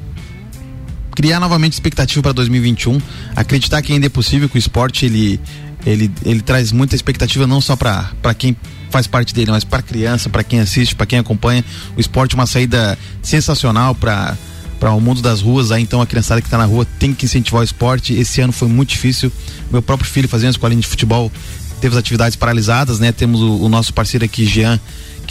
criar novamente expectativa para 2021, acreditar que ainda é possível que o esporte ele ele, ele traz muita expectativa não só para quem faz parte dele, mas para criança, para quem assiste, para quem acompanha. O esporte é uma saída sensacional para para o mundo das ruas, aí então a criançada que está na rua tem que incentivar o esporte. Esse ano foi muito difícil. Meu próprio filho fazendo escolinha de futebol teve as atividades paralisadas, né? Temos o, o nosso parceiro aqui, Jean,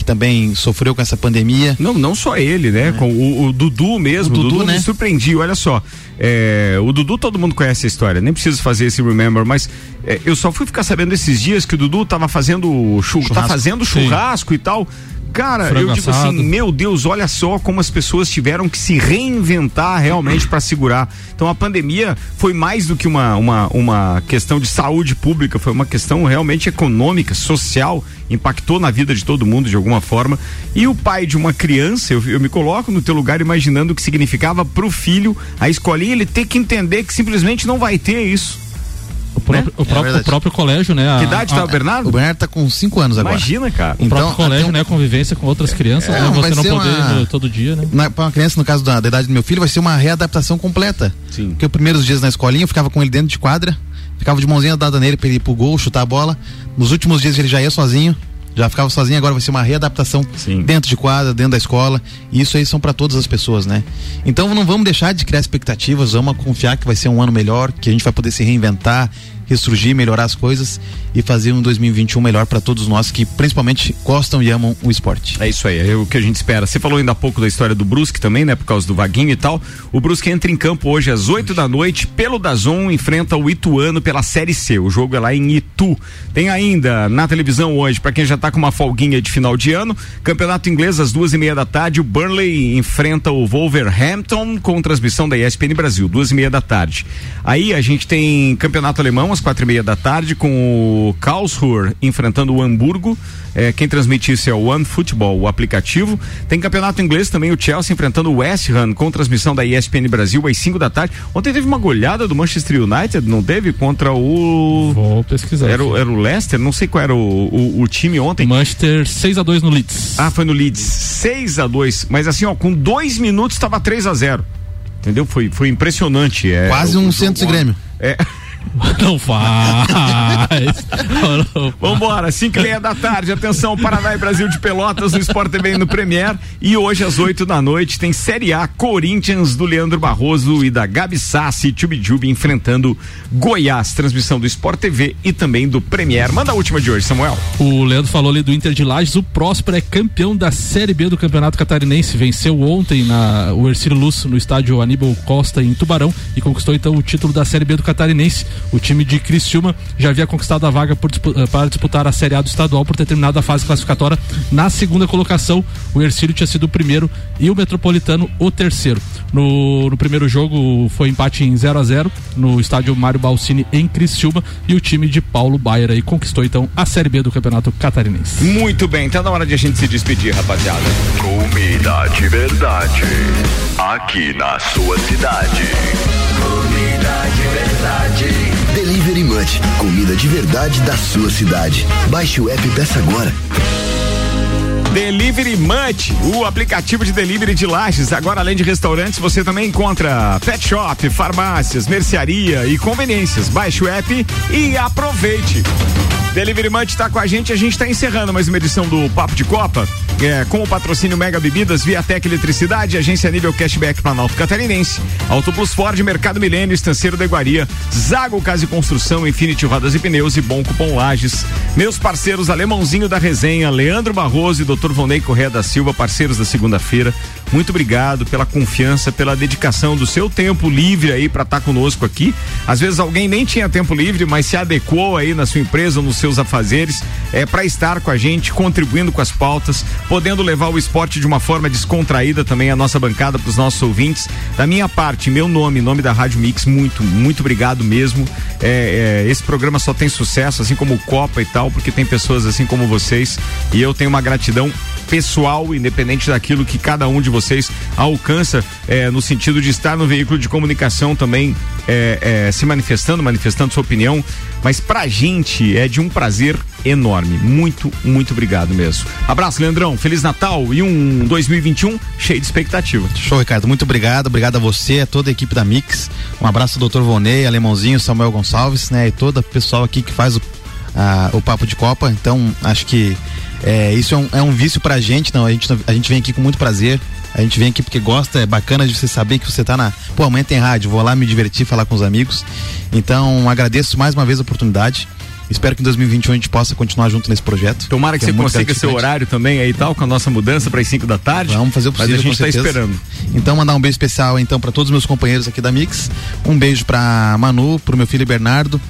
que também sofreu com essa pandemia. Não, não só ele, né? É. Com o, o, Dudu mesmo. O Dudu, Dudu né? me surpreendi. Olha só, é, o Dudu todo mundo conhece a história. Nem preciso fazer esse remember, mas é, eu só fui ficar sabendo esses dias que o Dudu tava fazendo churrasco, tá fazendo churrasco Sim. e tal. Cara, Frango eu digo assado. assim, meu Deus, olha só como as pessoas tiveram que se reinventar realmente para segurar. Então a pandemia foi mais do que uma, uma, uma questão de saúde pública, foi uma questão realmente econômica, social, impactou na vida de todo mundo de alguma forma. E o pai de uma criança, eu, eu me coloco no teu lugar imaginando o que significava pro filho a escolinha ele ter que entender que simplesmente não vai ter isso o próprio, né? o, próprio, é o próprio colégio, né? A, que idade tá o Bernardo? O Bernardo tá com 5 anos agora. Imagina, cara. O então, próprio colégio, um... né? Convivência com outras crianças, é, né? Você não poder uma... todo dia, né? Na, pra uma criança, no caso da, da, idade do meu filho, vai ser uma readaptação completa. Sim. Porque os primeiros dias na escolinha eu ficava com ele dentro de quadra, ficava de mãozinha dada nele pra ele ir pro gol, chutar a bola. Nos últimos dias ele já ia sozinho já ficava sozinho, agora vai ser uma readaptação Sim. dentro de quadra, dentro da escola. E isso aí são para todas as pessoas, né? Então não vamos deixar de criar expectativas, vamos confiar que vai ser um ano melhor, que a gente vai poder se reinventar, ressurgir, melhorar as coisas e fazer um 2021 melhor para todos nós que principalmente gostam e amam o esporte. É isso aí, é o que a gente espera. Você falou ainda há pouco da história do Brusque também, né? Por causa do Vaguinho e tal. O Brusque entra em campo hoje às 8 da noite pelo Dazon, enfrenta o Ituano pela Série C. O jogo é lá em Itu. Tem ainda na televisão hoje, para quem já tá com uma folguinha de final de ano, Campeonato Inglês às duas e meia da tarde, o Burnley enfrenta o Wolverhampton com transmissão da ESPN Brasil, duas e meia da tarde. Aí a gente tem Campeonato Alemão às quatro e meia da tarde com o Karlsruhe enfrentando o Hamburgo. É, quem transmite isso é o One Football, o aplicativo. Tem campeonato inglês também, o Chelsea enfrentando o West Ham com transmissão da ESPN Brasil às 5 da tarde. Ontem teve uma goleada do Manchester United, não teve? Contra o. Vou pesquisar. Era, o, era o Leicester, não sei qual era o, o, o time ontem. Manchester 6 a 2 no Leeds. Ah, foi no Leeds. 6 a 2 Mas assim, ó, com dois minutos estava 3 a 0 Entendeu? Foi, foi impressionante. É, Quase um Santos e Grêmio. É. Não faz. Vambora, 5 e meia da tarde. Atenção, Paraná e Brasil de Pelotas no Sport TV no Premier. E hoje, às 8 da noite, tem Série A Corinthians do Leandro Barroso e da Gabi Sassi Tchubijubi enfrentando Goiás. Transmissão do Sport TV e também do Premier. Manda a última de hoje, Samuel. O Leandro falou ali do Inter de Lages. O Próspero é campeão da Série B do Campeonato Catarinense. Venceu ontem na, o Ercílio Luz no estádio Aníbal Costa em Tubarão e conquistou então o título da Série B do Catarinense. O time de Criciúma já havia conquistado a vaga por, eh, para disputar a Série A do estadual por ter terminado a fase classificatória na segunda colocação. O Ercílio tinha sido o primeiro e o Metropolitano o terceiro. No, no primeiro jogo foi empate em 0 a 0 no estádio Mário Balsini em Criciúma e o time de Paulo Baier aí conquistou então a Série B do Campeonato Catarinense. Muito bem, então na hora de a gente se despedir, rapaziada. Comida de verdade, aqui na sua cidade. Comida de verdade. Delivery Munch, comida de verdade da sua cidade. Baixe o app peça agora. Delivery Munch, o aplicativo de delivery de lajes. Agora, além de restaurantes, você também encontra pet shop, farmácias, mercearia e conveniências. Baixe o app e aproveite. Delivery Munch está com a gente, a gente está encerrando mais uma edição do Papo de Copa, é, com o patrocínio Mega Bebidas, Viatec Eletricidade, Agência Nível Cashback Planalto Catarinense, Auto Plus Ford, Mercado Milênio, Estanceiro da Iguaria, Zago Casa e Construção, Infinity Rodas e Pneus e Bom Cupom Lages. Meus parceiros Alemãozinho da Resenha, Leandro Barroso e Dr. Vonei Correia da Silva, parceiros da segunda-feira. Muito obrigado pela confiança, pela dedicação do seu tempo livre aí para estar tá conosco aqui. Às vezes alguém nem tinha tempo livre, mas se adequou aí na sua empresa, no seus afazeres, é para estar com a gente, contribuindo com as pautas, podendo levar o esporte de uma forma descontraída também a nossa bancada para os nossos ouvintes. Da minha parte, meu nome, nome da Rádio Mix, muito, muito obrigado mesmo. É, é, esse programa só tem sucesso, assim como o Copa e tal, porque tem pessoas assim como vocês e eu tenho uma gratidão pessoal, independente daquilo que cada um de vocês alcança, é, no sentido de estar no veículo de comunicação também é, é, se manifestando, manifestando sua opinião. Mas pra gente é de um prazer enorme. Muito, muito obrigado mesmo. Abraço, Leandrão. Feliz Natal e um 2021 cheio de expectativa. Show, Ricardo. Muito obrigado. Obrigado a você, a toda a equipe da Mix. Um abraço ao Dr. Vonei, Alemãozinho, Samuel Gonçalves, né? E todo o pessoal aqui que faz o, a, o Papo de Copa. Então, acho que é, isso é um, é um vício pra gente, não. A gente, a gente vem aqui com muito prazer. A gente vem aqui porque gosta, é bacana de você saber que você tá na. Pô, amanhã tem rádio, vou lá me divertir, falar com os amigos. Então, agradeço mais uma vez a oportunidade. Espero que em 2021 a gente possa continuar junto nesse projeto. Tomara que, é você muito consiga seu horário também aí e tal, com a nossa mudança para as 5 da tarde. Vamos fazer o possível, Mas a gente está esperando. Então, mandar um beijo especial então para todos os meus companheiros aqui da Mix. Um beijo pra Manu, pro meu filho Bernardo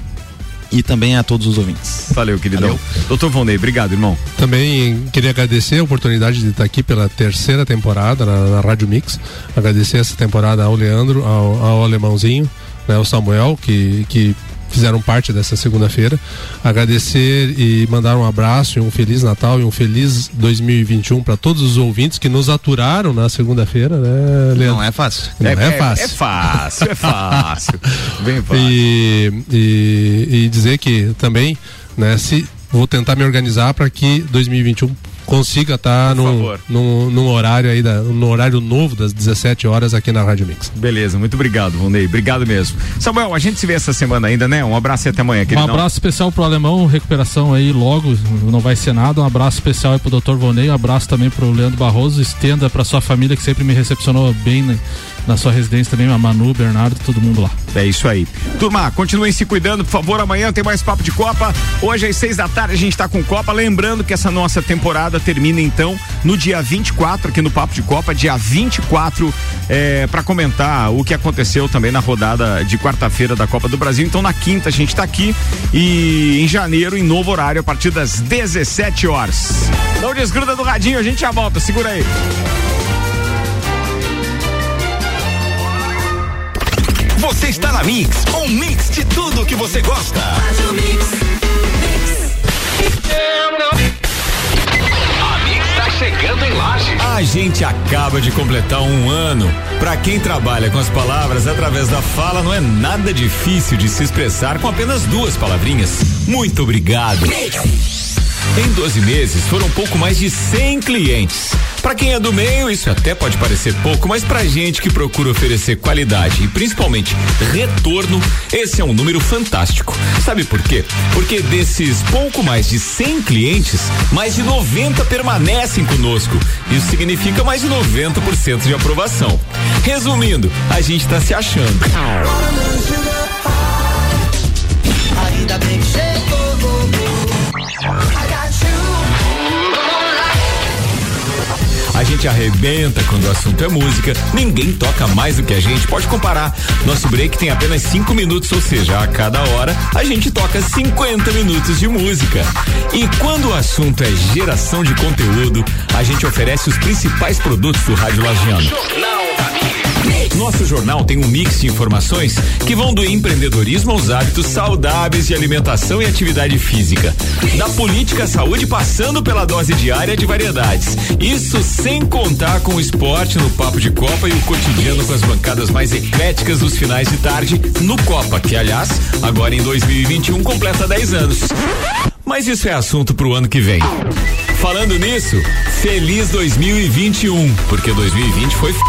e também a todos os ouvintes. Valeu, queridão. Doutor Vonei, obrigado, irmão. Também queria agradecer a oportunidade de estar aqui pela terceira temporada na, na Rádio Mix. Agradecer essa temporada ao Leandro, ao, ao Alemãozinho, né, ao Samuel, que, que fizeram parte dessa segunda-feira. Agradecer e mandar um abraço e um Feliz Natal e um Feliz 2021 para todos os ouvintes que nos aturaram na segunda-feira, né, Leandro? Não é fácil. Não é, fácil. É fácil, é fácil. Bem fácil. E, e, e dizer que também, né, se vou tentar me organizar para que 2021 consiga estar num, favor. num, num horário aí, da, no horário novo das 17 horas aqui na Rádio Mix. Beleza, muito obrigado, Vonei. Obrigado mesmo. Samuel, a gente se vê essa semana ainda, né? Um abraço e até amanhã, Um queridão. abraço especial pro alemão, recuperação aí logo, não vai ser nada. Um abraço especial aí pro Dr. Vonei, um abraço também pro Leandro Barroso, estenda pra sua família que sempre me recepcionou bem na, na sua residência também, a Manu, Bernardo, todo mundo lá. É isso aí. Turma, continuem se cuidando, por favor. Amanhã tem mais papo de Copa. Hoje às seis da tarde a gente tá com Copa. Lembrando que essa nossa temporada termina então no dia 24 aqui no Papo de Copa, dia 24, é, para comentar o que aconteceu também na rodada de quarta-feira da Copa do Brasil. Então na quinta a gente tá aqui e em janeiro em novo horário a partir das 17 horas. Não desgruda do radinho, a gente já volta. Segura aí. Você está na Mix, um mix de tudo que você gosta. A Mix tá chegando em Laje. A gente acaba de completar um ano. Pra quem trabalha com as palavras através da fala, não é nada difícil de se expressar com apenas duas palavrinhas. Muito obrigado. Em 12 meses foram pouco mais de 100 clientes. Pra quem é do meio, isso até pode parecer pouco, mas pra gente que procura oferecer qualidade e principalmente retorno, esse é um número fantástico. Sabe por quê? Porque desses pouco mais de 100 clientes, mais de 90 permanecem conosco. Isso significa mais de 90% de aprovação. Resumindo, a gente tá se achando. Ainda bem que chegou. A gente arrebenta quando o assunto é música. Ninguém toca mais do que a gente. Pode comparar. Nosso break tem apenas cinco minutos, ou seja, a cada hora a gente toca 50 minutos de música. E quando o assunto é geração de conteúdo, a gente oferece os principais produtos do Rádio Lagiano. Nosso jornal tem um mix de informações que vão do empreendedorismo aos hábitos saudáveis de alimentação e atividade física. Da política à saúde, passando pela dose diária de variedades. Isso sem contar com o esporte no Papo de Copa e o cotidiano com as bancadas mais ecléticas dos finais de tarde no Copa, que aliás, agora em 2021 completa 10 anos. Mas isso é assunto pro ano que vem. Falando nisso, feliz 2021, porque 2020 foi f...